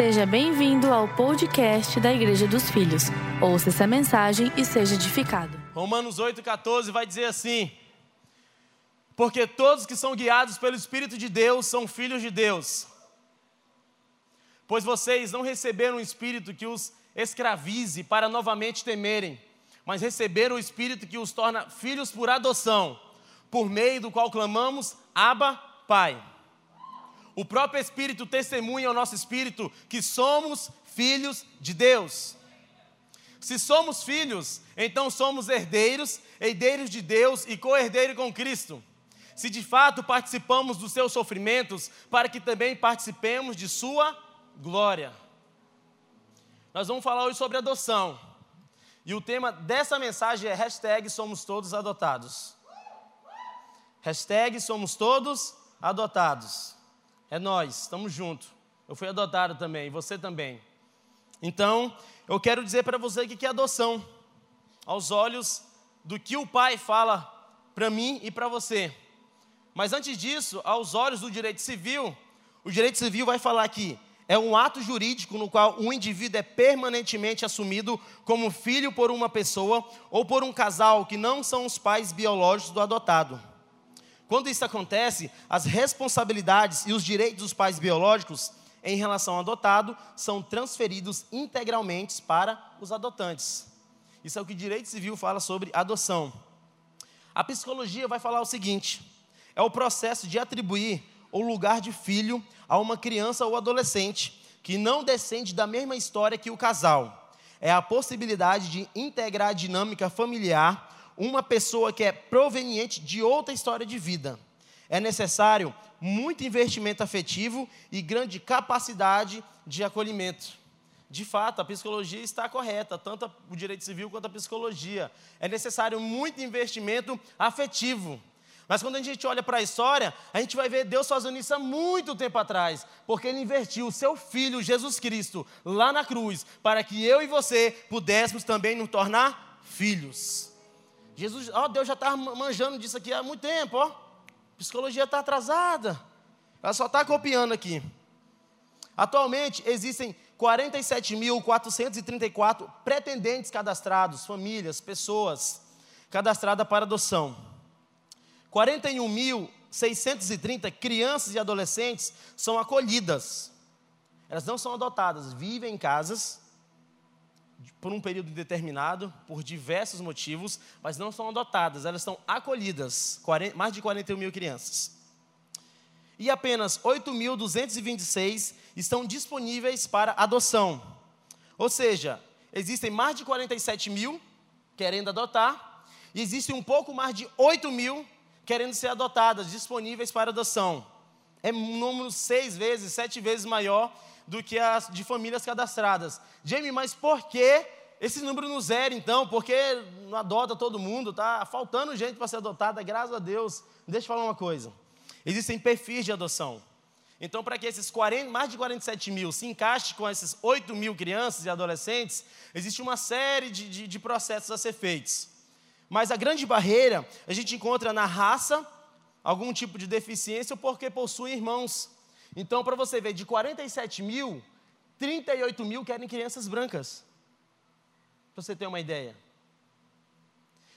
Seja bem-vindo ao podcast da Igreja dos Filhos. Ouça essa mensagem e seja edificado. Romanos 8,14 vai dizer assim: Porque todos que são guiados pelo Espírito de Deus são filhos de Deus. Pois vocês não receberam um espírito que os escravize para novamente temerem, mas receberam o espírito que os torna filhos por adoção, por meio do qual clamamos: Abba, Pai. O próprio Espírito testemunha ao nosso espírito que somos filhos de Deus. Se somos filhos, então somos herdeiros, herdeiros de Deus e co-herdeiro com Cristo. Se de fato participamos dos seus sofrimentos, para que também participemos de sua glória. Nós vamos falar hoje sobre adoção. E o tema dessa mensagem é hashtag somos todos adotados. Hashtag somos todos adotados. É nós, estamos juntos. Eu fui adotado também, você também. Então, eu quero dizer para você que é adoção, aos olhos do que o Pai fala para mim e para você. Mas antes disso, aos olhos do direito civil, o direito civil vai falar que é um ato jurídico no qual um indivíduo é permanentemente assumido como filho por uma pessoa ou por um casal que não são os pais biológicos do adotado. Quando isso acontece, as responsabilidades e os direitos dos pais biológicos em relação ao adotado são transferidos integralmente para os adotantes. Isso é o que o direito civil fala sobre adoção. A psicologia vai falar o seguinte: é o processo de atribuir o lugar de filho a uma criança ou adolescente que não descende da mesma história que o casal. É a possibilidade de integrar a dinâmica familiar uma pessoa que é proveniente de outra história de vida. É necessário muito investimento afetivo e grande capacidade de acolhimento. De fato, a psicologia está correta, tanto o direito civil quanto a psicologia. É necessário muito investimento afetivo. Mas quando a gente olha para a história, a gente vai ver Deus fazendo isso há muito tempo atrás, porque Ele invertiu o seu Filho, Jesus Cristo, lá na cruz, para que eu e você pudéssemos também nos tornar filhos. Jesus, ó, Deus já está manjando disso aqui há muito tempo, ó. Psicologia está atrasada. Ela só está copiando aqui. Atualmente existem 47.434 pretendentes cadastrados, famílias, pessoas cadastradas para adoção. 41.630 crianças e adolescentes são acolhidas. Elas não são adotadas, vivem em casas por um período determinado, por diversos motivos, mas não são adotadas, elas estão acolhidas, 40, mais de 41 mil crianças. E apenas 8.226 estão disponíveis para adoção. Ou seja, existem mais de 47 mil querendo adotar, e existe um pouco mais de 8 mil querendo ser adotadas, disponíveis para adoção. É um número seis vezes, sete vezes maior do que as de famílias cadastradas. Jamie, mas por que esse número não zero então? Porque não adota todo mundo, tá faltando gente para ser adotada, graças a Deus. Deixa eu falar uma coisa. Existem perfis de adoção. Então, para que esses 40, mais de 47 mil se encaixem com esses 8 mil crianças e adolescentes, existe uma série de, de, de processos a ser feitos. Mas a grande barreira a gente encontra na raça, algum tipo de deficiência ou porque possui irmãos. Então, para você ver, de 47 mil, 38 mil querem crianças brancas. Para você ter uma ideia.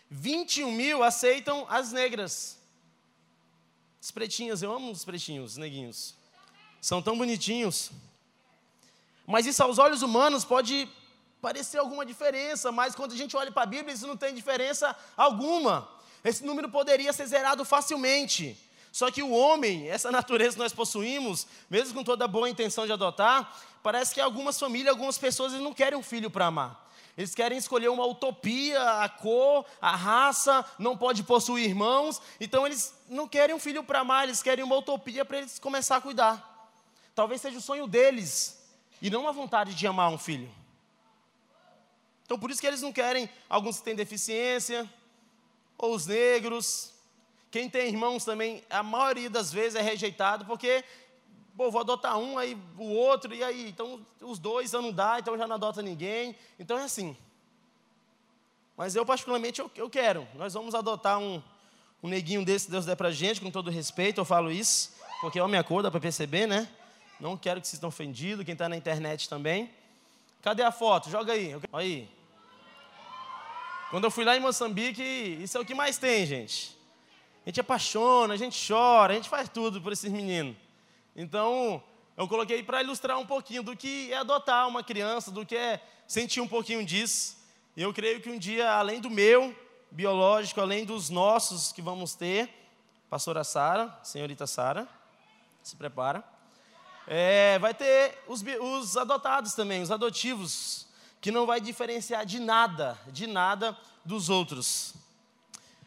21 mil aceitam as negras. Os pretinhos, eu amo os pretinhos, os neguinhos. São tão bonitinhos. Mas isso aos olhos humanos pode parecer alguma diferença, mas quando a gente olha para a Bíblia, isso não tem diferença alguma. Esse número poderia ser zerado facilmente. Só que o homem, essa natureza que nós possuímos, mesmo com toda a boa intenção de adotar, parece que algumas famílias, algumas pessoas, não querem um filho para amar. Eles querem escolher uma utopia, a cor, a raça, não pode possuir irmãos. Então eles não querem um filho para amar, eles querem uma utopia para eles começar a cuidar. Talvez seja o sonho deles e não a vontade de amar um filho. Então por isso que eles não querem alguns que têm deficiência, ou os negros, quem tem irmãos também, a maioria das vezes é rejeitado, porque, pô, vou adotar um, aí o outro, e aí, então os dois já não dá, então já não adota ninguém. Então é assim. Mas eu, particularmente, eu, eu quero. Nós vamos adotar um, um neguinho desse, Deus der pra gente, com todo respeito, eu falo isso, porque é a cor, dá para perceber, né? Não quero que vocês estão ofendidos, quem está na internet também. Cadê a foto? Joga aí. Aí. Quando eu fui lá em Moçambique, isso é o que mais tem, gente. A gente apaixona, a gente chora, a gente faz tudo por esses meninos. Então, eu coloquei para ilustrar um pouquinho do que é adotar uma criança, do que é sentir um pouquinho disso. E eu creio que um dia, além do meu biológico, além dos nossos que vamos ter, pastora Sara, senhorita Sara, se prepara, é, vai ter os, os adotados também, os adotivos, que não vai diferenciar de nada, de nada dos outros.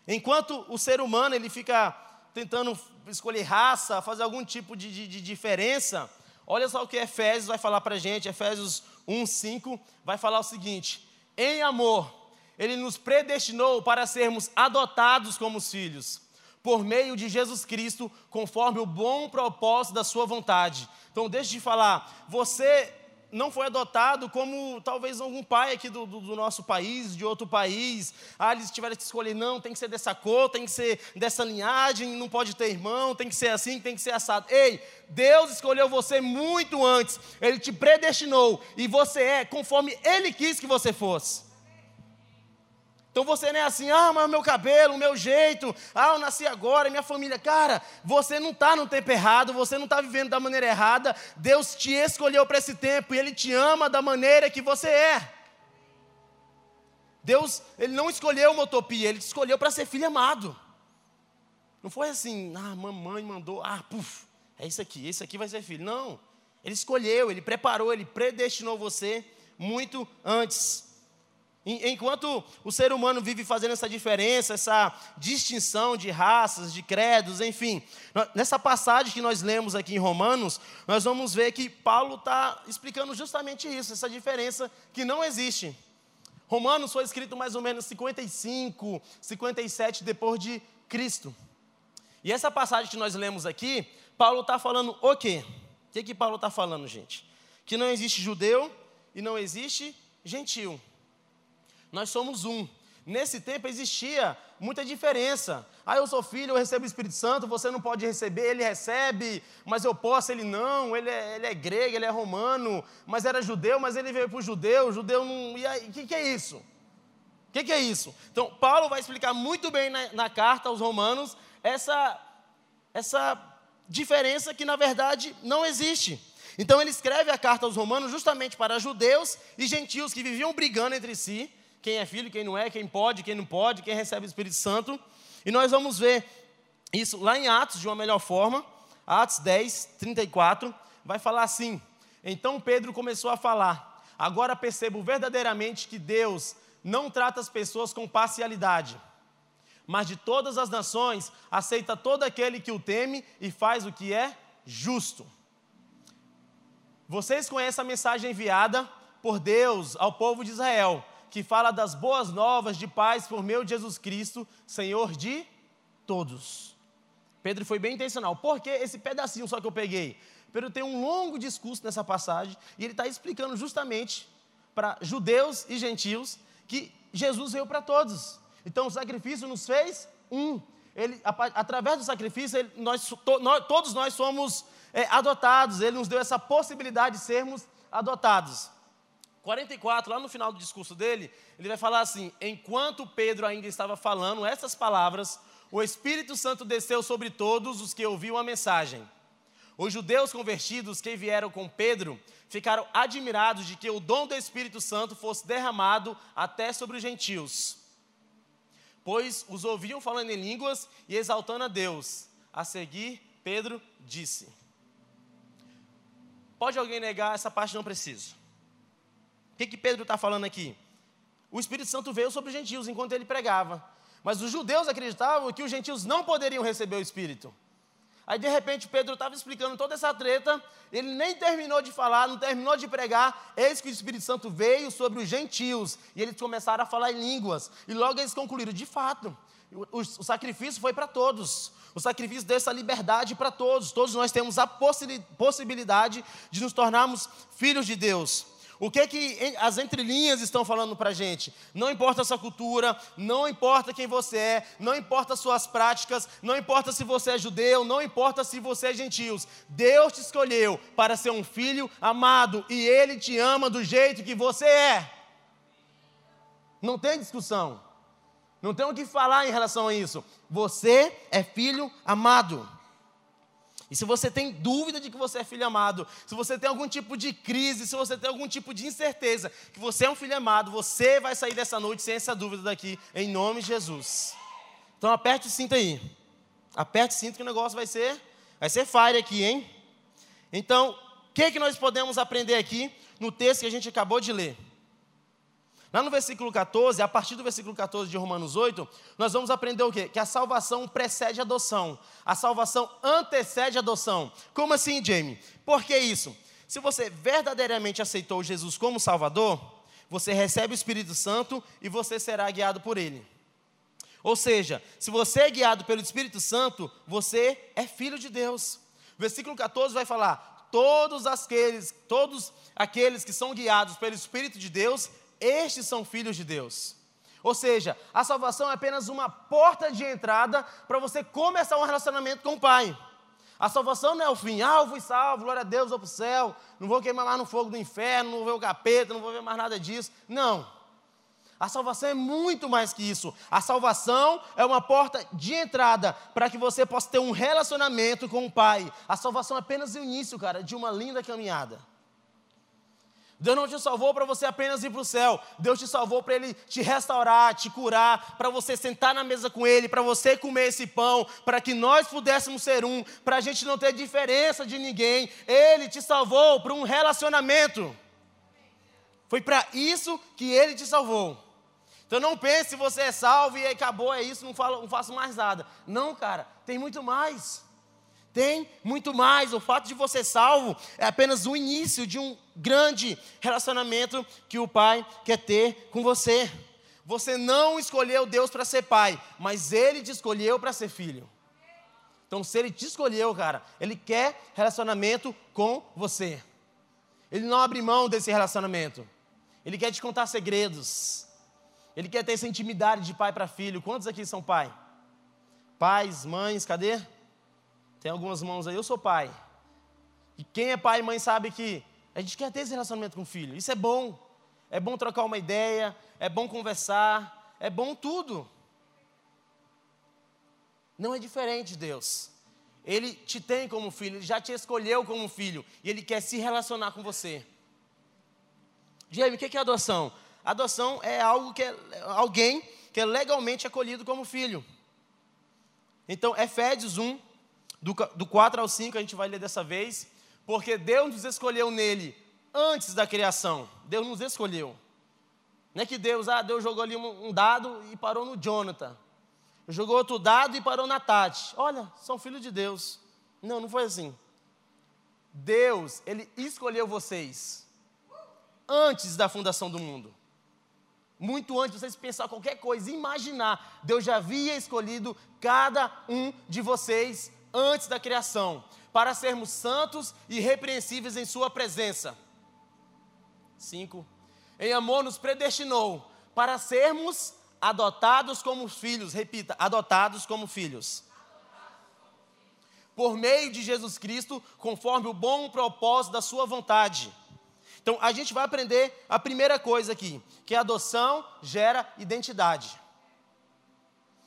Enquanto o ser humano ele fica tentando escolher raça, fazer algum tipo de, de, de diferença, olha só o que Efésios vai falar para a gente, Efésios 1, 5, vai falar o seguinte: em amor, ele nos predestinou para sermos adotados como filhos, por meio de Jesus Cristo, conforme o bom propósito da sua vontade. Então, deixe de falar, você não foi adotado como talvez algum pai aqui do, do, do, nosso país, de outro país. Ah, eles tiveram que escolher, não, tem que ser dessa cor, tem que ser dessa linhagem, não pode ter irmão, tem que ser assim, tem que ser assado. Ei, Deus escolheu você muito antes, Ele te predestinou, e você é conforme Ele quis que você fosse. Então você não é assim, ah, mas o meu cabelo, o meu jeito, ah, eu nasci agora, minha família. Cara, você não está no tempo errado, você não está vivendo da maneira errada. Deus te escolheu para esse tempo e Ele te ama da maneira que você é. Deus, Ele não escolheu uma utopia, Ele te escolheu para ser filho amado. Não foi assim, ah, mamãe mandou, ah, puf, é isso aqui, esse aqui vai ser filho. Não, Ele escolheu, Ele preparou, Ele predestinou você muito antes. Enquanto o ser humano vive fazendo essa diferença, essa distinção de raças, de credos, enfim, nessa passagem que nós lemos aqui em Romanos, nós vamos ver que Paulo está explicando justamente isso, essa diferença que não existe. Romanos foi escrito mais ou menos 55, 57 depois de Cristo. E essa passagem que nós lemos aqui, Paulo está falando o quê? O que, que Paulo está falando, gente? Que não existe judeu e não existe gentil. Nós somos um. Nesse tempo existia muita diferença. Ah, eu sou filho, eu recebo o Espírito Santo, você não pode receber, ele recebe, mas eu posso, ele não, ele é, ele é grego, ele é romano, mas era judeu, mas ele veio para o judeu, judeu não. E aí, o que, que, é isso? O que, que, é isso? Então, Paulo vai explicar muito bem na, na carta aos Romanos essa, essa diferença que, na verdade, não existe. Então, ele escreve a carta aos Romanos justamente para judeus e gentios que viviam brigando entre si quem é filho, quem não é, quem pode, quem não pode, quem recebe o Espírito Santo. E nós vamos ver isso lá em Atos de uma melhor forma. Atos 10, 34, vai falar assim: Então Pedro começou a falar. Agora percebo verdadeiramente que Deus não trata as pessoas com parcialidade, mas de todas as nações aceita todo aquele que o teme e faz o que é justo. Vocês conhecem a mensagem enviada por Deus ao povo de Israel que fala das boas novas de paz por meio de Jesus Cristo, Senhor de todos. Pedro foi bem intencional. Por que esse pedacinho só que eu peguei? Pedro tem um longo discurso nessa passagem e ele está explicando justamente para judeus e gentios que Jesus veio para todos. Então o sacrifício nos fez um. Ele, através do sacrifício, ele, nós, to, nós, todos nós somos é, adotados. Ele nos deu essa possibilidade de sermos adotados. 44, lá no final do discurso dele, ele vai falar assim: Enquanto Pedro ainda estava falando essas palavras, o Espírito Santo desceu sobre todos os que ouviam a mensagem. Os judeus convertidos que vieram com Pedro ficaram admirados de que o dom do Espírito Santo fosse derramado até sobre os gentios, pois os ouviam falando em línguas e exaltando a Deus. A seguir, Pedro disse: Pode alguém negar essa parte? Não preciso. O que, que Pedro está falando aqui? O Espírito Santo veio sobre os gentios enquanto ele pregava. Mas os judeus acreditavam que os gentios não poderiam receber o Espírito. Aí de repente Pedro estava explicando toda essa treta, ele nem terminou de falar, não terminou de pregar, eis que o Espírito Santo veio sobre os gentios, e eles começaram a falar em línguas, e logo eles concluíram, de fato, o, o, sacrifício foi para todos, o sacrifício dessa liberdade para todos, todos nós temos a possibilidade de nos tornarmos filhos de Deus. O que que as entrelinhas estão falando para a gente? Não importa a sua cultura, não importa quem você é, não importa as suas práticas, não importa se você é judeu, não importa se você é gentil. Deus te escolheu para ser um filho amado e Ele te ama do jeito que você é. Não tem discussão. Não tem o que falar em relação a isso. Você é filho amado. E se você tem dúvida de que você é filho amado, se você tem algum tipo de crise, se você tem algum tipo de incerteza que você é um filho amado, você vai sair dessa noite sem essa dúvida daqui, em nome de Jesus. Então aperte o cinto aí. Aperte o cinto que o negócio vai ser, vai ser fire aqui, hein? Então, o que, que nós podemos aprender aqui no texto que a gente acabou de ler? Lá no versículo 14, a partir do versículo 14 de Romanos 8, nós vamos aprender o quê? Que a salvação precede a adoção. A salvação antecede a adoção. Como assim, Jamie? Por que isso? Se você verdadeiramente aceitou Jesus como Salvador, você recebe o Espírito Santo e você será guiado por ele. Ou seja, se você é guiado pelo Espírito Santo, você é filho de Deus. Versículo 14 vai falar: todos aqueles, todos aqueles que são guiados pelo Espírito de Deus, estes são filhos de Deus. Ou seja, a salvação é apenas uma porta de entrada para você começar um relacionamento com o Pai. A salvação não é o fim. Ah, eu fui salvo, glória a Deus, vou para o céu, não vou queimar mais no fogo do inferno, não vou ver o capeta, não vou ver mais nada disso. Não. A salvação é muito mais que isso. A salvação é uma porta de entrada para que você possa ter um relacionamento com o Pai. A salvação é apenas o início, cara, de uma linda caminhada. Deus não te salvou para você apenas ir para o céu. Deus te salvou para Ele te restaurar, te curar, para você sentar na mesa com Ele, para você comer esse pão, para que nós pudéssemos ser um, para a gente não ter diferença de ninguém. Ele te salvou para um relacionamento. Foi para isso que Ele te salvou. Então não pense se você é salvo e acabou, é isso, não, falo, não faço mais nada. Não, cara, tem muito mais. Tem muito mais. O fato de você salvo é apenas o início de um grande relacionamento que o Pai quer ter com você. Você não escolheu Deus para ser pai, mas Ele te escolheu para ser filho. Então, se Ele te escolheu, cara, Ele quer relacionamento com você. Ele não abre mão desse relacionamento. Ele quer te contar segredos. Ele quer ter essa intimidade de pai para filho. Quantos aqui são pai? Pais, mães, cadê? Tem algumas mãos aí, eu sou pai. E quem é pai e mãe sabe que a gente quer ter esse relacionamento com o filho. Isso é bom. É bom trocar uma ideia, é bom conversar, é bom tudo. Não é diferente de Deus. Ele te tem como filho, ele já te escolheu como filho e ele quer se relacionar com você. Jamie, o que é adoção? Adoção é algo que é alguém que é legalmente acolhido como filho. Então, Efésios 1, do, do 4 ao 5 a gente vai ler dessa vez, porque Deus nos escolheu nele antes da criação. Deus nos escolheu. Não é que Deus, ah, Deus jogou ali um, um dado e parou no Jonathan. Jogou outro dado e parou na Tati. Olha, são filhos de Deus. Não, não foi assim. Deus, Ele escolheu vocês antes da fundação do mundo. Muito antes de vocês pensar qualquer coisa, imaginar, Deus já havia escolhido cada um de vocês antes da criação, para sermos santos e repreensíveis em Sua presença. 5. Em amor nos predestinou para sermos adotados como filhos, repita, adotados como filhos. Por meio de Jesus Cristo, conforme o bom propósito da Sua vontade. Então, a gente vai aprender a primeira coisa aqui, que a adoção gera identidade.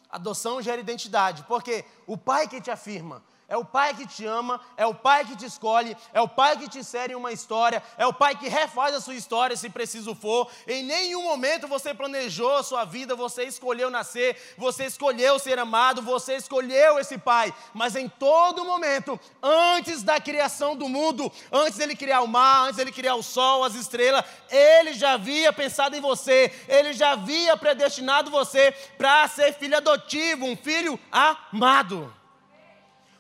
Adoção gera identidade, porque o pai que te afirma, é o pai que te ama, é o pai que te escolhe, é o pai que te insere em uma história, é o pai que refaz a sua história se preciso for. Em nenhum momento você planejou a sua vida, você escolheu nascer, você escolheu ser amado, você escolheu esse pai. Mas em todo momento, antes da criação do mundo, antes dele criar o mar, antes dele criar o sol, as estrelas, ele já havia pensado em você, ele já havia predestinado você para ser filho adotivo, um filho amado.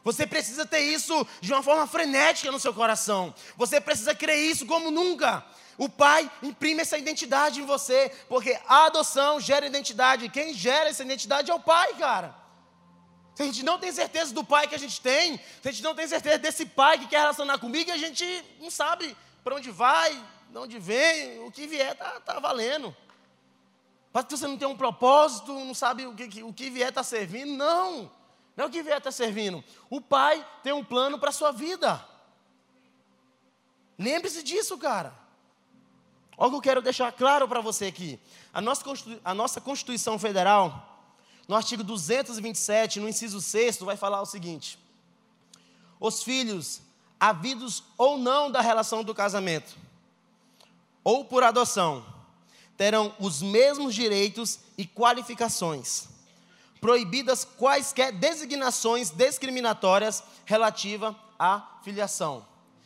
Você precisa ter isso de uma forma frenética no seu coração. Você precisa crer isso como nunca. O pai imprime essa identidade em você, porque a adoção gera identidade. Quem gera essa identidade é o pai, cara. Se a gente não tem certeza do pai que a gente tem, se a gente não tem certeza desse pai que quer relacionar comigo, a gente não sabe para onde vai, de onde vem, o que vier está tá valendo. Para você não tem um propósito, não sabe o que, o que vier está servindo. Não, não o que vier está servindo. O Pai tem um plano para a sua vida. Lembre-se disso, cara. Olha o que eu quero deixar claro para você aqui. A nossa, a nossa Constituição Federal, no artigo 227, no inciso 6, vai falar o seguinte: Os filhos, havidos ou não da relação do casamento, ou por adoção, terão os mesmos direitos e qualificações, proibidas quaisquer designações discriminatórias relativa à filiação.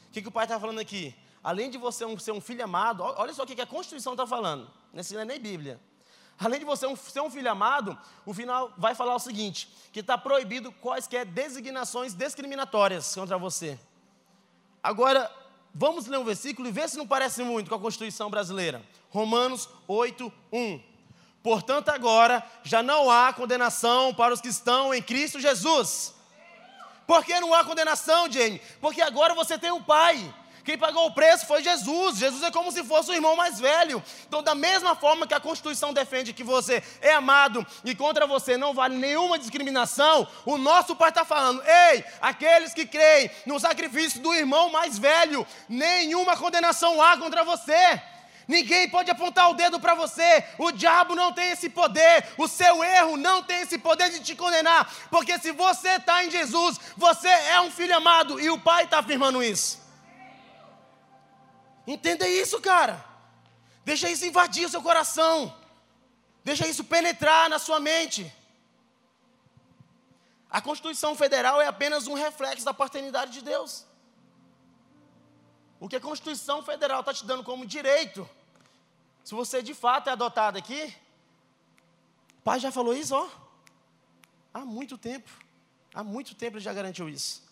O que, que o pai está falando aqui? Além de você ser um filho amado, olha só o que a Constituição está falando. Não é nem Bíblia. Além de você ser um filho amado, o final vai falar o seguinte: que está proibido quaisquer designações discriminatórias contra você. Agora, vamos ler um versículo e ver se não parece muito com a Constituição brasileira. Romanos 8, 1. Portanto, agora já não há condenação para os que estão em Cristo Jesus. Por que não há condenação, Jane? Porque agora você tem um pai. Quem pagou o preço foi Jesus. Jesus é como se fosse o irmão mais velho. Então, da mesma forma que a Constituição defende que você é amado e contra você não vale nenhuma discriminação, o nosso Pai está falando: ei, aqueles que creem no sacrifício do irmão mais velho, nenhuma condenação há contra você. Ninguém pode apontar o dedo para você. O diabo não tem esse poder. O seu erro não tem esse poder de te condenar. Porque se você está em Jesus, você é um filho amado. E o Pai está afirmando isso. Entenda isso, cara. Deixa isso invadir o seu coração. Deixa isso penetrar na sua mente. A Constituição Federal é apenas um reflexo da paternidade de Deus. O que a Constituição Federal está te dando como direito, se você de fato é adotado aqui, o pai já falou isso, ó. Há muito tempo. Há muito tempo ele já garantiu isso.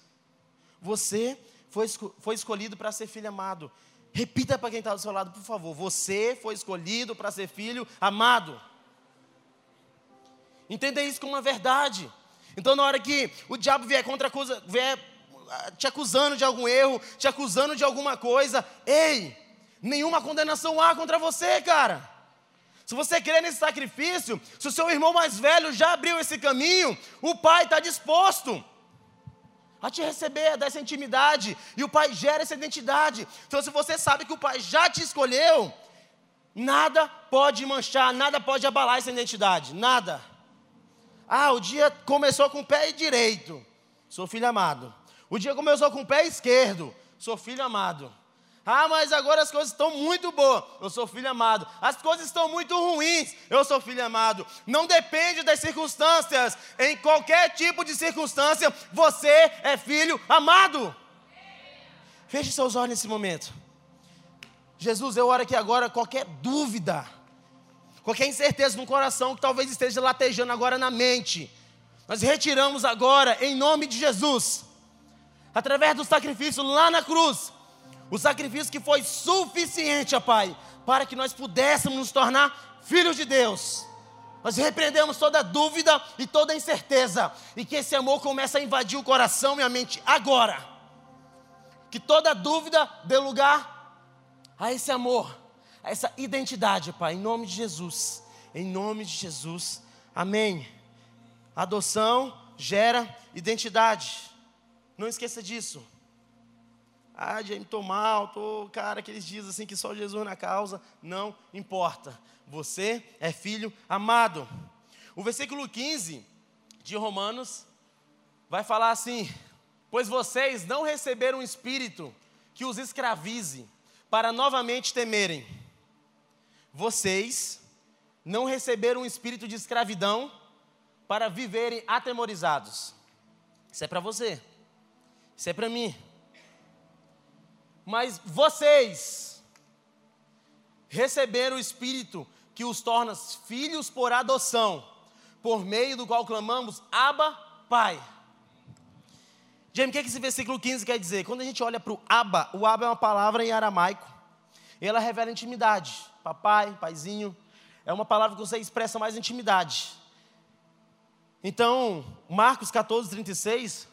Você foi, foi escolhido para ser filho amado. Repita para quem está do seu lado, por favor. Você foi escolhido para ser filho amado. Entenda isso como uma verdade. Então, na hora que o diabo vier contra acusa, vier ah, te acusando de algum erro, te acusando de alguma coisa, ei, nenhuma condenação há contra você, cara. Se você crê nesse sacrifício, se o seu irmão mais velho já abriu esse caminho, o pai está disposto a te receber, a dar essa intimidade. E o Pai gera essa identidade. Então, se você sabe que o Pai já te escolheu, nada pode manchar, nada pode abalar essa identidade. Nada. Ah, o dia começou com o pé direito. Sou filho amado. O dia começou com o pé esquerdo. Sou filho amado. Ah, mas agora as coisas estão muito boas. Eu sou filho amado. As coisas estão muito ruins. Eu sou filho amado. Não depende das circunstâncias. Em qualquer tipo de circunstância, você é filho amado. Feche seus olhos nesse momento. Jesus, eu oro aqui agora qualquer dúvida, qualquer incerteza no coração que talvez esteja latejando agora na mente. Nós retiramos agora, em nome de Jesus, através do sacrifício lá na cruz o sacrifício que foi suficiente, ó Pai, para que nós pudéssemos nos tornar filhos de Deus. Nós repreendemos toda dúvida e toda incerteza, e que esse amor comece a invadir o coração e a mente agora. Que toda dúvida dê lugar a esse amor, a essa identidade, Pai, em nome de Jesus. Em nome de Jesus. Amém. Adoção gera identidade. Não esqueça disso. Ah, Jaime, estou mal, estou, cara, aqueles dias assim que só Jesus na causa. Não importa. Você é filho amado. O versículo 15 de Romanos vai falar assim: Pois vocês não receberam um espírito que os escravize para novamente temerem. Vocês não receberam um espírito de escravidão para viverem atemorizados. Isso é para você. Isso é para mim. Mas vocês receberam o Espírito que os torna filhos por adoção, por meio do qual clamamos, Abba, Pai. James, o que, é que esse versículo 15 quer dizer? Quando a gente olha para o Abba, o Abba é uma palavra em aramaico, ela revela intimidade. Papai, paizinho, é uma palavra que você expressa mais intimidade. Então, Marcos 14, 36,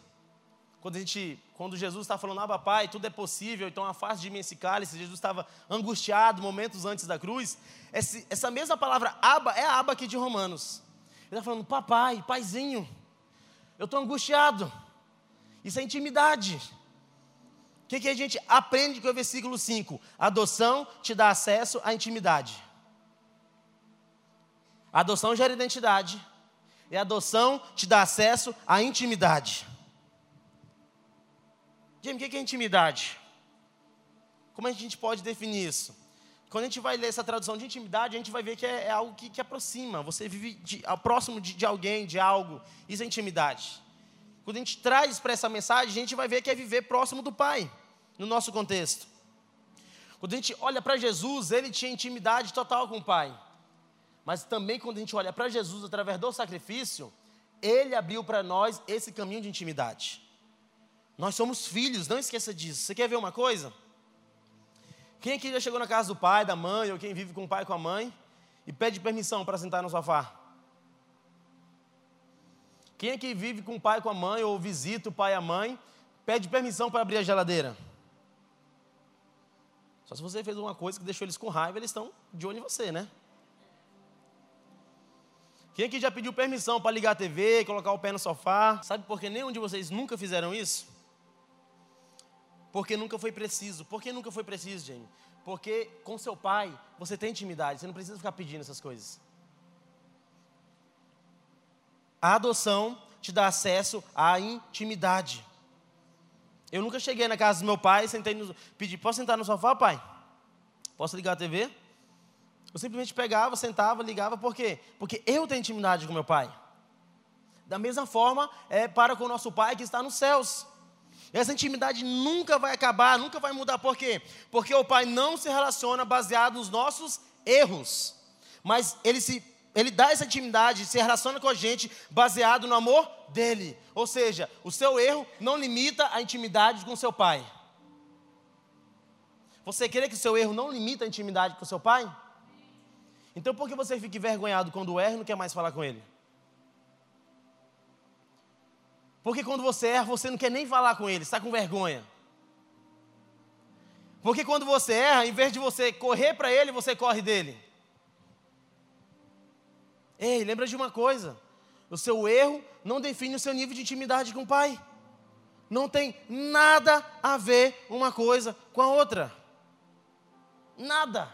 quando, a gente, quando Jesus está falando, Abba Pai, tudo é possível, então afaste de mim esse cálice, Jesus estava angustiado momentos antes da cruz, esse, essa mesma palavra Abba é a Abba aqui de Romanos. Ele está falando, papai, paizinho, eu estou angustiado. Isso é intimidade. O que, que a gente aprende com o versículo 5? Adoção te dá acesso à intimidade. A adoção gera identidade. E a adoção te dá acesso à intimidade. O que é intimidade? Como a gente pode definir isso? Quando a gente vai ler essa tradução de intimidade, a gente vai ver que é, é algo que, que, aproxima. Você vive de, próximo de, de, alguém, de algo. Isso é intimidade. Quando a gente traz para essa mensagem, a gente vai ver que é viver próximo do Pai, no nosso contexto. Quando a gente olha para Jesus, ele tinha intimidade total com o Pai. Mas também quando a gente olha para Jesus através do sacrifício, ele abriu para nós esse caminho de intimidade. Nós somos filhos, não esqueça disso. Você quer ver uma coisa? Quem aqui já chegou na casa do pai, da mãe, ou quem vive com o pai com a mãe, e pede permissão para sentar no sofá? Quem aqui vive com o pai com a mãe, ou visita o pai e a mãe, pede permissão para abrir a geladeira? Só se você fez alguma coisa que deixou eles com raiva, eles estão de olho em você, né? Quem aqui já pediu permissão para ligar a TV, colocar o pé no sofá? Sabe por que nenhum de vocês nunca fizeram isso? Porque nunca foi preciso. Por que nunca foi preciso, gente? Porque com seu pai você tem intimidade, você não precisa ficar pedindo essas coisas. A adoção te dá acesso à intimidade. Eu nunca cheguei na casa do meu pai, sentei no, pedi, posso sentar no sofá, pai? Posso ligar a TV? Eu simplesmente pegava, sentava, ligava, por quê? Porque eu tenho intimidade com meu pai. Da mesma forma, é para com o nosso pai que está nos céus. Essa intimidade nunca vai acabar, nunca vai mudar. Por quê? Porque o Pai não se relaciona baseado nos nossos erros, mas Ele se ele dá essa intimidade, se relaciona com a gente baseado no amor dele. Ou seja, o seu erro não limita a intimidade com seu pai. Você crê que o seu erro não limita a intimidade com seu pai? Então por que você fica envergonhado quando erra e não quer mais falar com ele? Porque quando você erra, você não quer nem falar com ele, está com vergonha. Porque quando você erra, em vez de você correr para ele, você corre dele. Ei, lembra de uma coisa: o seu erro não define o seu nível de intimidade com o pai. Não tem nada a ver uma coisa com a outra. Nada.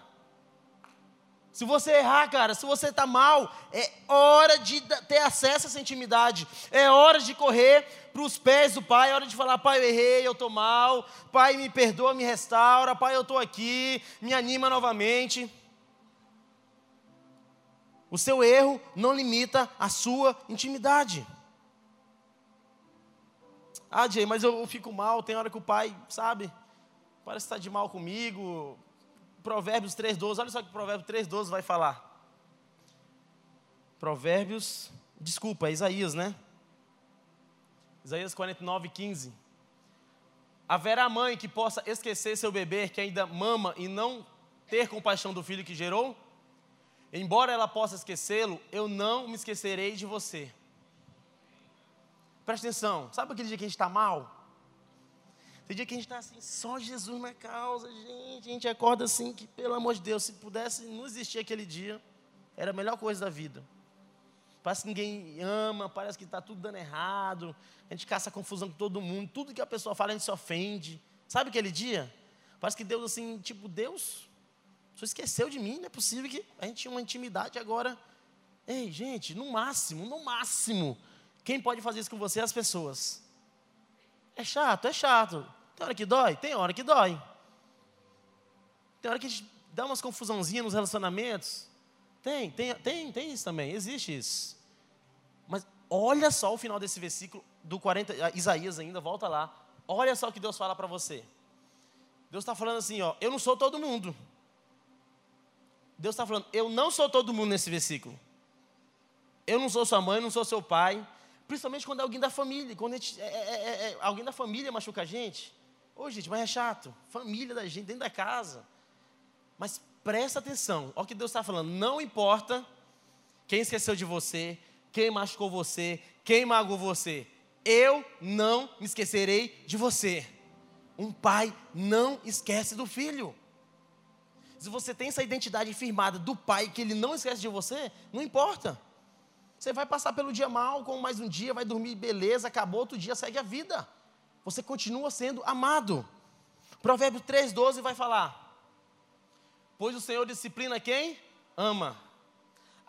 Se você errar, cara, se você está mal, é hora de ter acesso a essa intimidade. É hora de correr para os pés do Pai, é hora de falar: Pai, eu errei, eu estou mal. Pai, me perdoa, me restaura. Pai, eu estou aqui, me anima novamente. O seu erro não limita a sua intimidade. Ah, Jay, mas eu fico mal. Tem hora que o pai, sabe, parece estar tá de mal comigo. Provérbios 3,12, olha só que Provérbios 3,12 vai falar. Provérbios, desculpa, é Isaías, né? Isaías 49, 15. Haverá mãe que possa esquecer seu bebê que ainda mama e não ter compaixão do filho que gerou? Embora ela possa esquecê-lo, eu não me esquecerei de você. Presta atenção, sabe aquele dia que a gente está mal? Tem dia que a gente está assim, só Jesus na causa, gente. A gente acorda assim, que pelo amor de Deus, se pudesse não existir aquele dia, era a melhor coisa da vida. Parece que ninguém ama, parece que está tudo dando errado. A gente caça confusão com todo mundo. Tudo que a pessoa fala, a gente se ofende. Sabe aquele dia? Parece que Deus, assim, tipo, Deus, você esqueceu de mim, não é possível que a gente tinha uma intimidade agora. Ei, gente, no máximo, no máximo, quem pode fazer isso com você é as pessoas. É chato, é chato. Tem hora que dói? Tem hora que dói. Tem hora que a gente dá umas confusãozinhas nos relacionamentos. Tem, tem, tem, tem isso também, existe isso. Mas olha só o final desse versículo do 40, Isaías ainda, volta lá. Olha só o que Deus fala para você. Deus está falando assim, ó, eu não sou todo mundo. Deus está falando, eu não sou todo mundo nesse versículo. Eu não sou sua mãe, não sou seu pai, Principalmente quando é alguém da família. Quando gente, é, é, é, é, alguém da família machuca a gente. Ô, gente, mas é chato. Família da gente, dentro da casa. Mas presta atenção. Olha o que Deus está falando. Não importa quem esqueceu de você, quem machucou você, quem magoou você. Eu não me esquecerei de você. Um pai não esquece do filho. Se você tem essa identidade firmada do pai que ele não esquece de você, não importa. Você vai passar pelo dia mal, com mais um dia, vai dormir, beleza, acabou, outro dia segue a vida. Você continua sendo amado. Provérbio 3,12 vai falar: Pois o Senhor disciplina quem? Ama.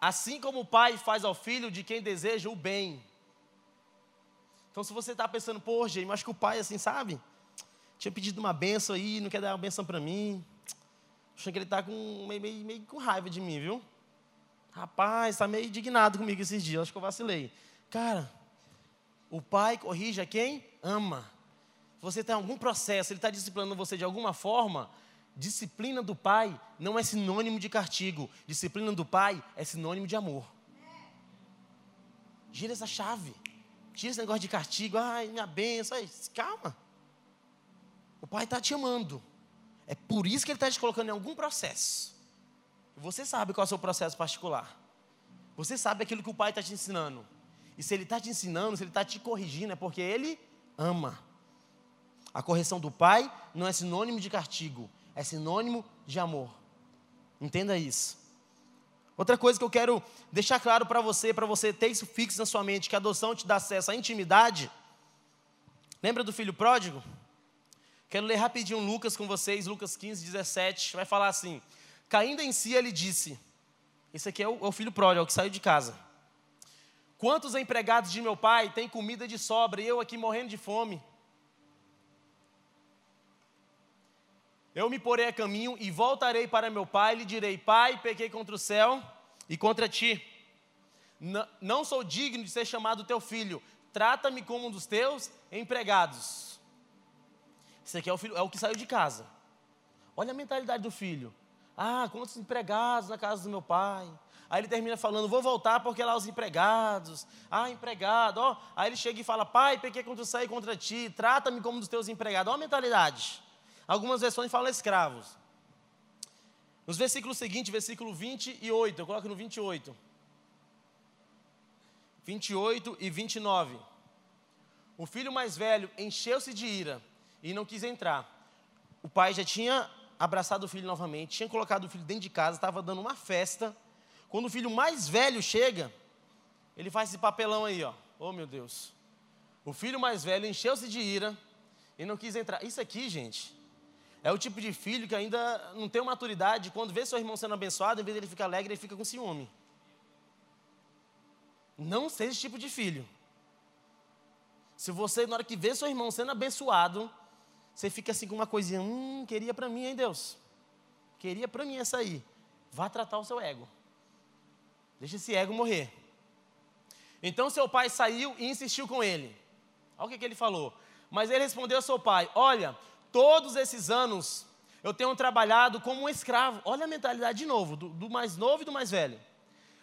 Assim como o pai faz ao filho de quem deseja o bem. Então, se você está pensando, pô, gente, mas que o pai, assim, sabe? Tinha pedido uma benção aí, não quer dar uma benção para mim. Achei que ele está com, meio, meio, meio com raiva de mim, viu? Rapaz, está meio indignado comigo esses dias, acho que eu vacilei. Cara, o pai corrige a quem ama. Você tem algum processo, ele está disciplinando você de alguma forma, disciplina do pai não é sinônimo de castigo. Disciplina do pai é sinônimo de amor. Gira essa chave. Tira esse negócio de castigo. Ai, minha benção. calma. O pai está te amando. É por isso que ele está te colocando em algum processo. Você sabe qual é o seu processo particular. Você sabe aquilo que o pai está te ensinando. E se ele está te ensinando, se ele está te corrigindo, é porque ele ama. A correção do pai não é sinônimo de castigo, é sinônimo de amor. Entenda isso. Outra coisa que eu quero deixar claro para você, para você ter isso fixo na sua mente, que a adoção te dá acesso à intimidade. Lembra do filho pródigo? Quero ler rapidinho Lucas com vocês, Lucas 15, 17. Vai falar assim: Caindo em si, ele disse: Esse aqui é o, é o filho pródigo, é o que saiu de casa. Quantos empregados de meu pai têm comida de sobra e eu aqui morrendo de fome? Eu me porei a caminho e voltarei para meu pai e lhe direi: Pai, pequei contra o céu e contra ti. Não sou digno de ser chamado teu filho. Trata-me como um dos teus empregados. Esse aqui é o, filho, é o que saiu de casa. Olha a mentalidade do filho. Ah, quantos empregados na casa do meu pai. Aí ele termina falando, vou voltar porque lá os empregados. Ah, empregado, ó. Aí ele chega e fala, pai, pequei contra o e contra ti, trata-me como dos teus empregados. Olha a mentalidade. Algumas versões falam escravos. Nos versículos seguintes, versículo 28, eu coloco no 28. 28 e 29. O filho mais velho encheu-se de ira e não quis entrar. O pai já tinha abraçado o filho novamente, tinha colocado o filho dentro de casa, estava dando uma festa. Quando o filho mais velho chega, ele faz esse papelão aí, ó. Oh meu Deus. O filho mais velho encheu-se de ira e não quis entrar. Isso aqui, gente, é o tipo de filho que ainda não tem maturidade. Quando vê seu irmão sendo abençoado, em vez de ele ficar alegre, ele fica com ciúme. Não seja esse tipo de filho. Se você, na hora que vê seu irmão sendo abençoado, você fica assim com uma coisinha, hum, queria para mim, hein, Deus? Queria para mim essa aí. Vá tratar o seu ego. Deixa esse ego morrer. Então seu pai saiu e insistiu com ele. Olha o que, que ele falou. Mas ele respondeu ao seu pai: Olha, todos esses anos eu tenho trabalhado como um escravo. Olha a mentalidade de novo, do, do mais novo e do mais velho.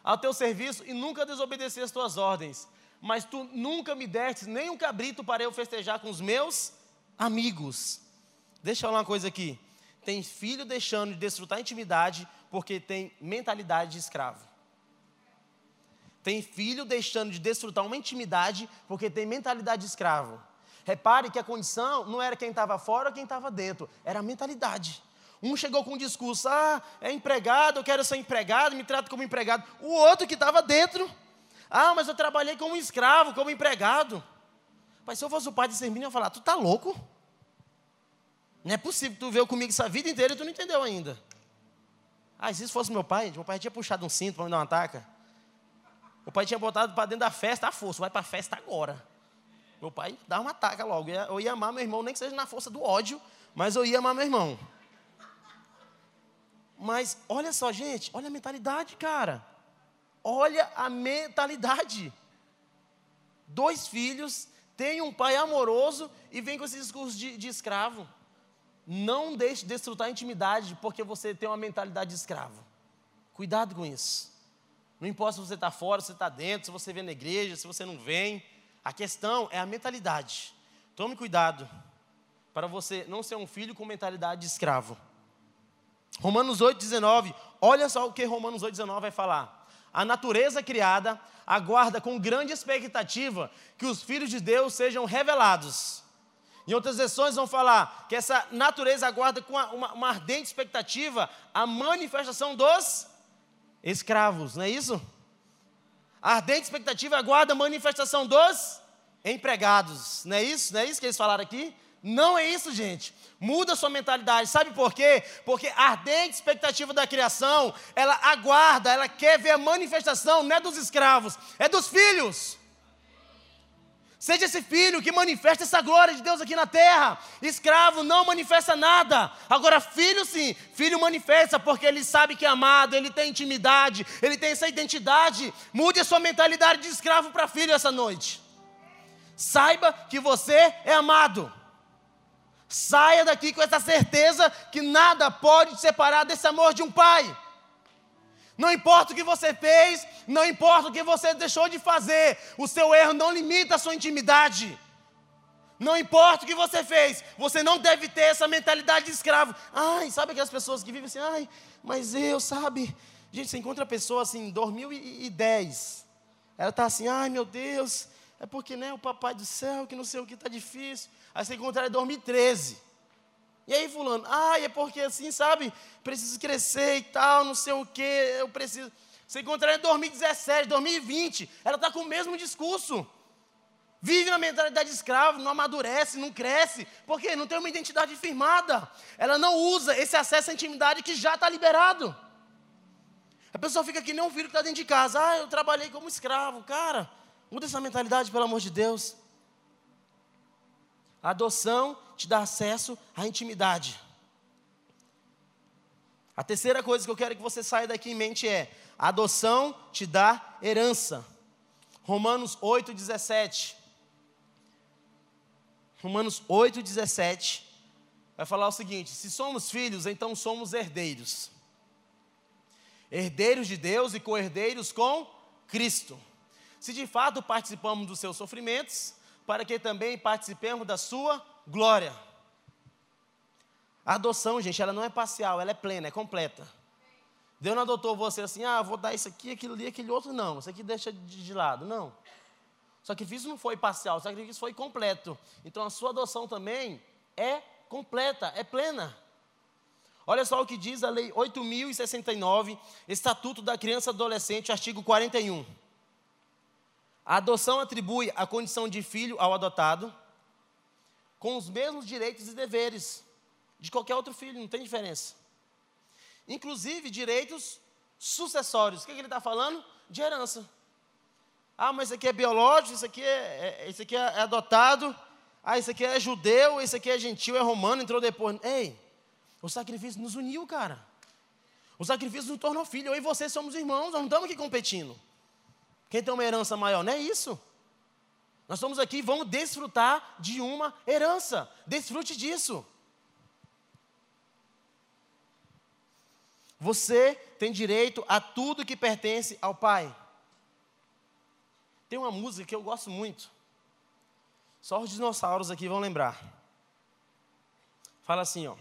Ao teu serviço e nunca desobedeci as tuas ordens. Mas tu nunca me deste nem um cabrito para eu festejar com os meus amigos. Deixa eu falar uma coisa aqui. Tem filho deixando de desfrutar intimidade porque tem mentalidade de escravo. Tem filho deixando de desfrutar uma intimidade porque tem mentalidade de escravo. Repare que a condição não era quem estava fora ou quem estava dentro, era a mentalidade. Um chegou com um discurso: ah, é empregado, eu quero ser empregado, me trata como empregado. O outro que estava dentro: ah, mas eu trabalhei como escravo, como empregado. Mas se eu fosse o pai desse menino, eu ia falar: tu tá louco? Não é possível, tu veio comigo essa vida inteira e tu não entendeu ainda. Ah, se isso fosse meu pai, meu pai tinha puxado um cinto para me dar uma taca. O pai tinha botado para dentro da festa, a força, vai para a festa agora. Meu pai dava uma taca logo. Eu ia amar meu irmão, nem que seja na força do ódio, mas eu ia amar meu irmão. Mas olha só, gente, olha a mentalidade, cara. Olha a mentalidade. Dois filhos, tem um pai amoroso e vem com esse discurso de, de escravo. Não deixe desfrutar a intimidade porque você tem uma mentalidade de escravo. Cuidado com isso. Não importa se você está fora, se você está dentro, se você vem na igreja, se você não vem. A questão é a mentalidade. Tome cuidado para você não ser um filho com mentalidade de escravo. Romanos 8,19, olha só o que Romanos 8,19 vai falar. a natureza criada aguarda com grande expectativa que os filhos de Deus sejam revelados. Em outras versões vão falar que essa natureza aguarda com uma, uma, ardente expectativa a manifestação dos escravos, não é isso? A ardente expectativa aguarda a manifestação dos empregados, não é isso? Não é isso que eles falaram aqui? Não é isso, gente. Muda sua mentalidade. Sabe por quê? Porque a ardente expectativa da criação, ela aguarda, ela quer ver a manifestação, não é dos escravos, é dos filhos. Seja esse filho que manifesta essa glória de Deus aqui na terra. Escravo não manifesta nada. Agora, filho sim, filho manifesta porque ele sabe que é amado, ele tem intimidade, ele tem essa identidade. Mude a sua mentalidade de escravo para filho essa noite. Saiba que você é amado. Saia daqui com essa certeza que nada pode te separar desse amor de um pai. Não importa o que você fez, não importa o que você deixou de fazer, o seu erro não limita a sua intimidade. Não importa o que você fez, você não deve ter essa mentalidade de escravo. Ai, sabe aquelas pessoas que vivem assim, ai, mas eu, sabe? Gente, você encontra a pessoa assim, em 2010. Ela está assim, ai meu Deus, é porque né, o papai do céu, que não sei o que está difícil. Aí você encontra ela em 2013. E aí, fulano, ah, é porque assim, sabe, preciso crescer e tal, não sei o que, eu preciso. Você encontra ela em 2017, 2020, ela está com o mesmo discurso. Vive na mentalidade de escravo, não amadurece, não cresce, porque não tem uma identidade firmada. Ela não usa esse acesso à intimidade que já está liberado. A pessoa fica que nem um filho que está dentro de casa. Ah, eu trabalhei como escravo. Cara, muda essa mentalidade, pelo amor de Deus. A adoção te dá acesso à intimidade. A terceira coisa que eu quero que você saia daqui em mente é: a adoção te dá herança. Romanos 8, 17. Romanos 8, 17 vai falar o seguinte: se somos filhos, então somos herdeiros. Herdeiros de Deus e co-herdeiros com Cristo. Se de fato participamos dos seus sofrimentos, para que também participemos da sua glória. A adoção, gente, ela não é parcial, ela é plena, é completa. Deus não adotou você assim, ah, vou dar isso aqui, aquilo ali, aquele outro, não. Isso aqui deixa de, lado, não. O sacrifício não foi parcial, o sacrifício foi completo. Então a sua adoção também é completa, é plena. Olha só o que diz a Lei 8.069, Estatuto da Criança e Adolescente, artigo 41. A adoção atribui a condição de filho ao adotado, com os mesmos direitos e deveres de qualquer outro filho, não tem diferença. Inclusive direitos sucessórios. O que, é que ele está falando? De herança. Ah, mas isso aqui é biológico, isso aqui é, é, isso aqui é adotado. Ah, isso aqui é judeu, isso aqui é gentil, é romano, entrou depois. Ei, o sacrifício nos uniu, cara. O sacrifício nos tornou filho. Eu e você somos irmãos, nós não estamos aqui competindo. Quem tem uma herança maior? Não é isso. Nós estamos aqui e vamos desfrutar de uma herança. Desfrute disso. Você tem direito a tudo que pertence ao Pai. Tem uma música que eu gosto muito. Só os dinossauros aqui vão lembrar. Fala assim, ó.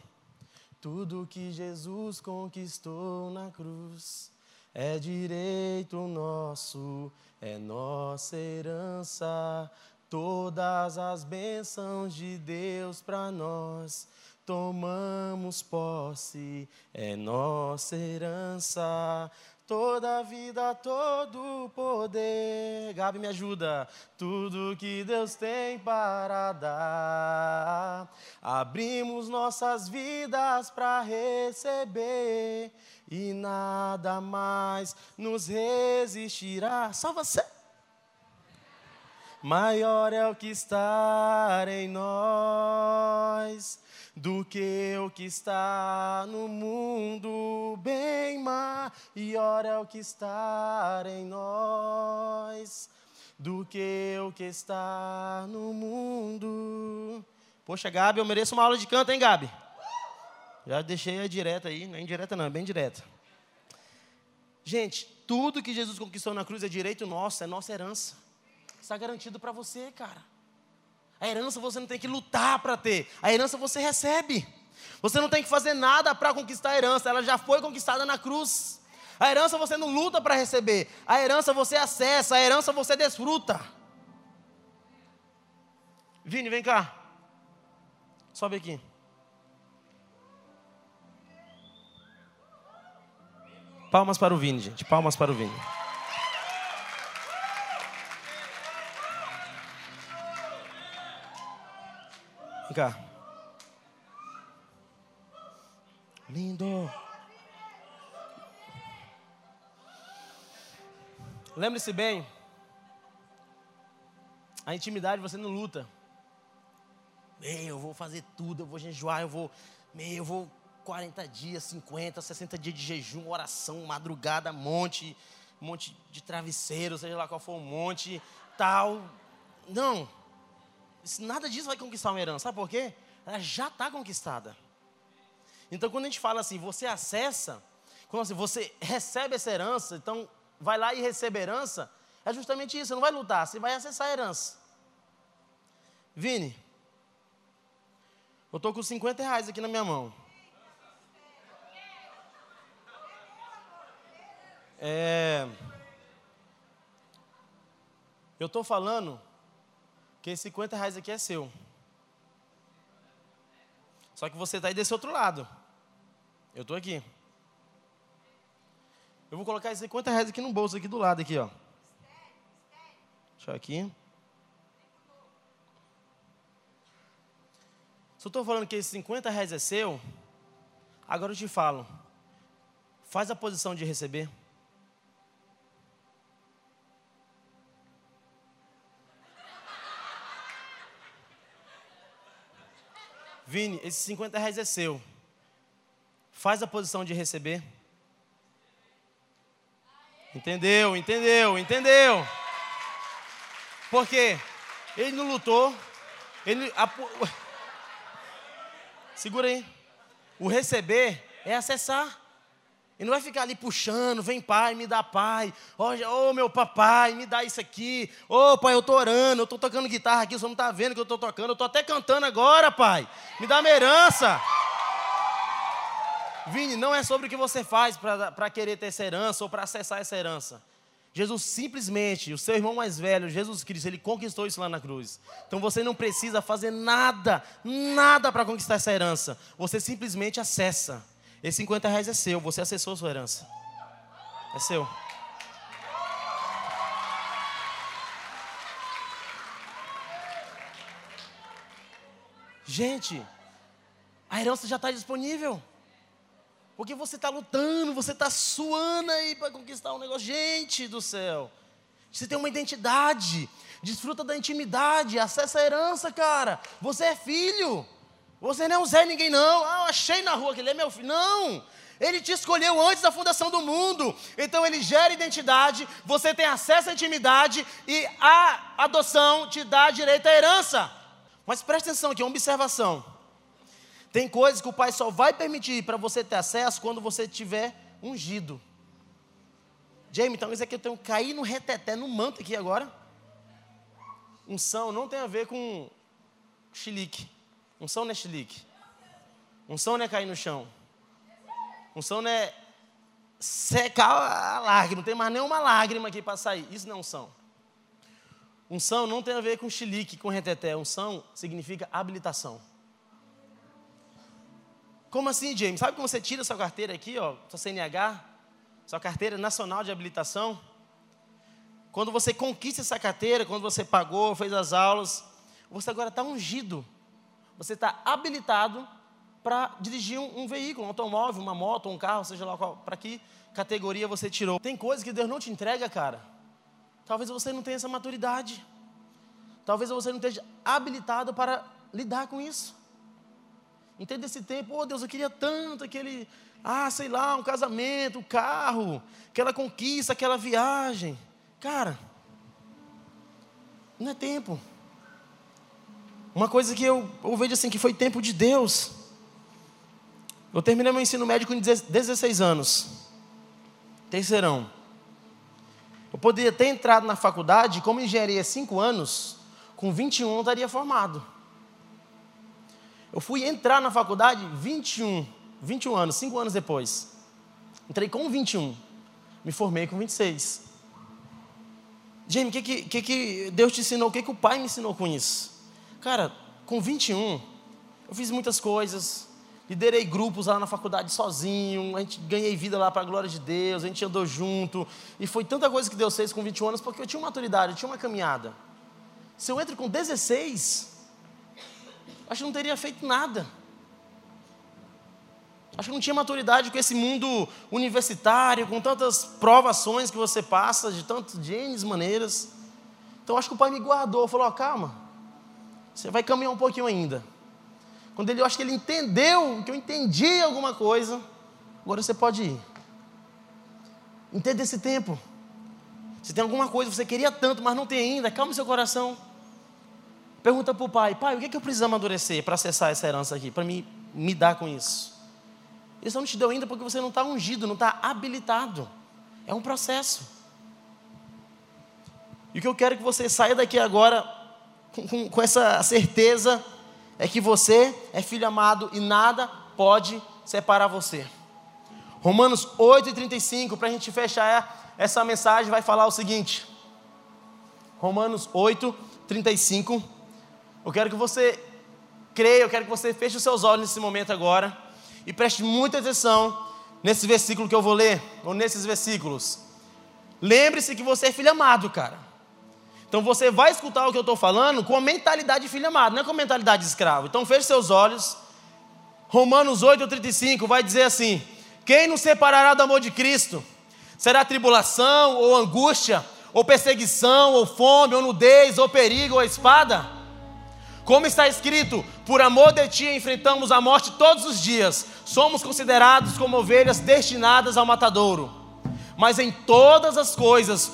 Tudo que Jesus conquistou na cruz é direito nosso, é nossa herança. Todas as bênçãos de Deus para nós tomamos posse, é nossa herança. Toda vida, todo poder. Gabi, me ajuda. Tudo que Deus tem para dar. Abrimos nossas vidas para receber e nada mais nos resistirá. Só você. Maior é o que está em nós do que o que está no mundo, bem maior é o que está em nós do que o que está no mundo. Poxa, Gabi, eu mereço uma aula de canto, hein, Gabi? Já deixei a direta aí, não é indireta não, é bem direta. Gente, tudo que Jesus conquistou na cruz é direito nosso, é nossa herança. Está garantido para você, cara. A herança você não tem que lutar para ter, a herança você recebe. Você não tem que fazer nada para conquistar a herança, ela já foi conquistada na cruz. A herança você não luta para receber. A herança você acessa, a herança você desfruta. Vini, vem cá. Sobe aqui. Palmas para o Vini, gente. Palmas para o Vini. Vem cá. Lindo. Lembre-se bem, a intimidade você não luta. Meu, eu vou fazer tudo, eu vou jejuar, eu vou, meu, eu vou 40 dias, 50, 60 dias de jejum, oração, madrugada, monte, monte de travesseiro, seja lá qual for o monte, tal. Não. Nada disso vai conquistar uma herança. Sabe por quê? Ela já está conquistada. Então, quando a gente fala assim, você acessa, quando assim, você recebe essa herança, então vai lá e recebe herança, é justamente isso, você não vai lutar, você vai acessar a herança. Vini, eu estou com 50 reais aqui na minha mão. É, eu estou falando que esses 50 reais aqui é seu. Só que você está aí desse outro lado. Eu estou aqui. Eu vou colocar esses 50 reais aqui no bolso, aqui do lado, aqui, ó. Deixa eu aqui. Se eu estou falando que esses 50 reais é seu, agora eu te falo. Faz a posição de receber. Vini, esses 50 reais é seu. Faz a posição de receber. Entendeu, entendeu, entendeu. Porque ele não lutou, ele. A, segura aí. O receber é acessar. E não vai ficar ali puxando, vem pai, me dá pai. Ô oh, oh, meu papai, me dá isso aqui. Ô oh, pai, eu estou orando, eu estou tocando guitarra aqui, senhor não está vendo que eu estou tocando. Eu estou até cantando agora, pai. Me dá minha herança. Vini, não é sobre o que você faz para querer ter essa herança ou para acessar essa herança. Jesus simplesmente, o seu irmão mais velho, Jesus Cristo, ele conquistou isso lá na cruz. Então você não precisa fazer nada, nada para conquistar essa herança. Você simplesmente acessa. Esses 50 reais é seu, você acessou a sua herança. É seu. Gente, a herança já está disponível. Porque você está lutando, você está suando aí para conquistar um negócio. Gente do céu. Você tem uma identidade. Desfruta da intimidade. Acessa a herança, cara. Você é filho. Você não é um Zé ninguém, não. Ah, eu achei na rua que ele é meu filho. Não. Ele te escolheu antes da fundação do mundo. Então ele gera identidade, você tem acesso à intimidade e a adoção te dá direito à herança. Mas preste atenção aqui, uma observação. Tem coisas que o Pai só vai permitir para você ter acesso quando você tiver ungido. Jamie, então isso aqui eu tenho que cair no reteté, no manto aqui agora. Unção não tem a ver com chilique. Unção não é chilique. Unção não é cair no chão. Unção não é secar a lágrima. Não tem mais nenhuma lágrima aqui para sair. Isso não é unção. Unção não tem a ver com chilique, com reteté. Unção significa habilitação. Como assim, James? Sabe como você tira sua carteira aqui, ó, sua CNH, sua carteira nacional de habilitação? Quando você conquista essa carteira, quando você pagou, fez as aulas, você agora está ungido. Você está habilitado para dirigir um, um, veículo, um automóvel, uma moto, um carro, seja lá para que categoria você tirou. Tem coisas que Deus não te entrega, cara. Talvez você não tenha essa maturidade. Talvez você não esteja habilitado para lidar com isso. Entende esse tempo? Oh Deus, eu queria tanto aquele, ah, sei lá, um casamento, um carro, aquela conquista, aquela viagem. Cara, não é tempo. Uma coisa que eu, eu vejo assim, que foi tempo de Deus. Eu terminei meu ensino médio com 16 anos. Terceirão. Eu poderia ter entrado na faculdade como engenharia 5 anos, com 21 eu estaria formado. Eu fui entrar na faculdade 21, 21 anos, 5 anos depois. Entrei com 21. Me formei com 26. Jamie, o que, que, que, Deus te ensinou? O que, que o Pai me ensinou com isso? Cara, com 21, eu fiz muitas coisas. Liderei grupos lá na faculdade sozinho, a gente ganhei vida lá para a glória de Deus, a gente andou junto. E foi tanta coisa que Deus fez com 21 anos, porque eu tinha uma maturidade, eu tinha uma caminhada. Se eu entro com 16, acho que não teria feito nada. Acho que não tinha maturidade com esse mundo universitário, com tantas provações que você passa, de tantas N maneiras. Então acho que o pai me guardou, falou: oh, calma, você vai caminhar um pouquinho ainda. Quando ele, eu acho que ele entendeu que eu entendi alguma coisa, agora você pode ir. Entenda esse tempo. Se tem alguma coisa que você queria tanto, mas não tem ainda, calma seu coração. Pergunta para o pai: pai, o que, é que eu preciso amadurecer para acessar essa herança aqui, para me, me dar com isso? Ele não te deu ainda porque você não está ungido, não está habilitado. É um processo. E o que eu quero que você saia daqui agora com, com, essa certeza é que você é filho amado e nada pode separar você. Romanos 8,35, para a gente fechar essa mensagem, vai falar o seguinte. Romanos 8,35. Eu quero que você creia, eu quero que você feche os seus olhos nesse momento agora. E preste muita atenção nesse versículo que eu vou ler, ou nesses versículos. Lembre-se que você é filho amado, cara. Então você vai escutar o que eu estou falando com a mentalidade de filho amado, não é com a mentalidade de escravo. Então feche seus olhos. Romanos 8, 35 vai dizer assim: Quem nos separará do amor de Cristo? Será tribulação, ou angústia, ou perseguição, ou fome, ou nudez, ou perigo, ou espada? Como está escrito, por amor de ti enfrentamos a morte todos os dias, somos considerados como ovelhas destinadas ao matadouro. Mas em todas as coisas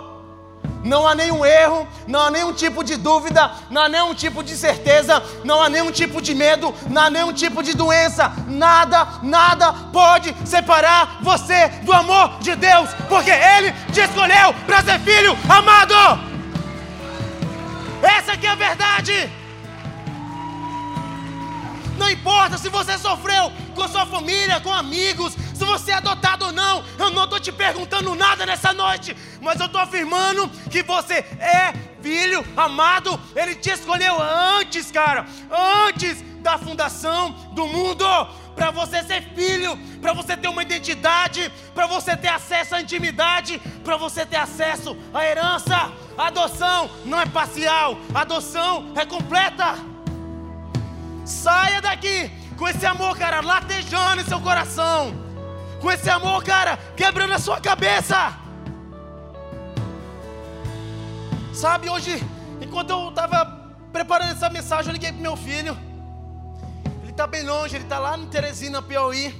Não há nenhum erro, não há nenhum tipo de dúvida, não há nenhum tipo de certeza, não há nenhum tipo de medo, não há nenhum tipo de doença. Nada, nada pode separar você do amor de Deus, porque Ele te escolheu para ser filho amado. Essa aqui é a verdade. Não importa se você sofreu com sua família, com amigos, se você é adotado ou não, eu não estou te perguntando nada nessa noite, mas eu estou afirmando que você é filho amado, Ele te escolheu antes, cara, antes da fundação do mundo para você ser filho, para você ter uma identidade, para você ter acesso à intimidade, para você ter acesso à herança. A adoção não é parcial, adoção é completa. Saia daqui com esse amor, cara, latejando em seu coração. Com esse amor, cara, quebrando a sua cabeça. Sabe, hoje, enquanto eu estava preparando essa mensagem, eu liguei pro meu filho está bem longe, ele está lá no Teresina, Piauí.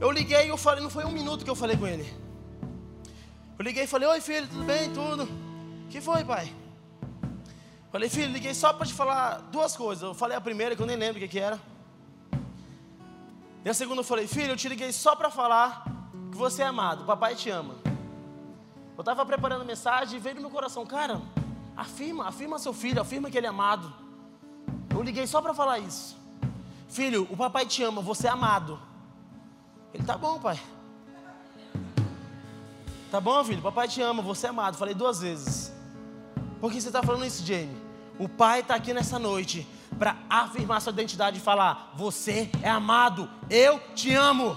Eu liguei e eu falei, não foi um minuto que eu falei com ele. Eu liguei e falei, oi filho, tudo bem? Tudo. que foi, pai? Falei, filho, liguei só para te falar duas coisas. Eu falei a primeira, que eu nem lembro o que, era. E a segunda eu falei, filho, eu te liguei só para falar que você é amado, papai te ama. Eu estava preparando mensagem e veio no meu coração, cara, afirma, afirma seu filho, afirma que ele é amado. Eu liguei só para falar isso. Filho, o papai te ama, você é amado. Ele tá bom, pai. Tá bom, filho? Papai te ama, você é amado. Falei duas vezes. Por que você está falando isso, Jamie? O pai está aqui nessa noite para afirmar sua identidade e falar: Você é amado, eu te amo.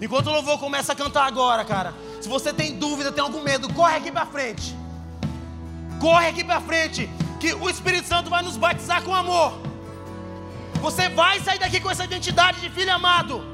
Enquanto o louvor começa a cantar agora, cara, se você tem dúvida, tem algum medo, corre aqui para frente. Corre aqui para frente, que o Espírito Santo vai nos batizar com amor. Você vai sair daqui com essa identidade de filho amado.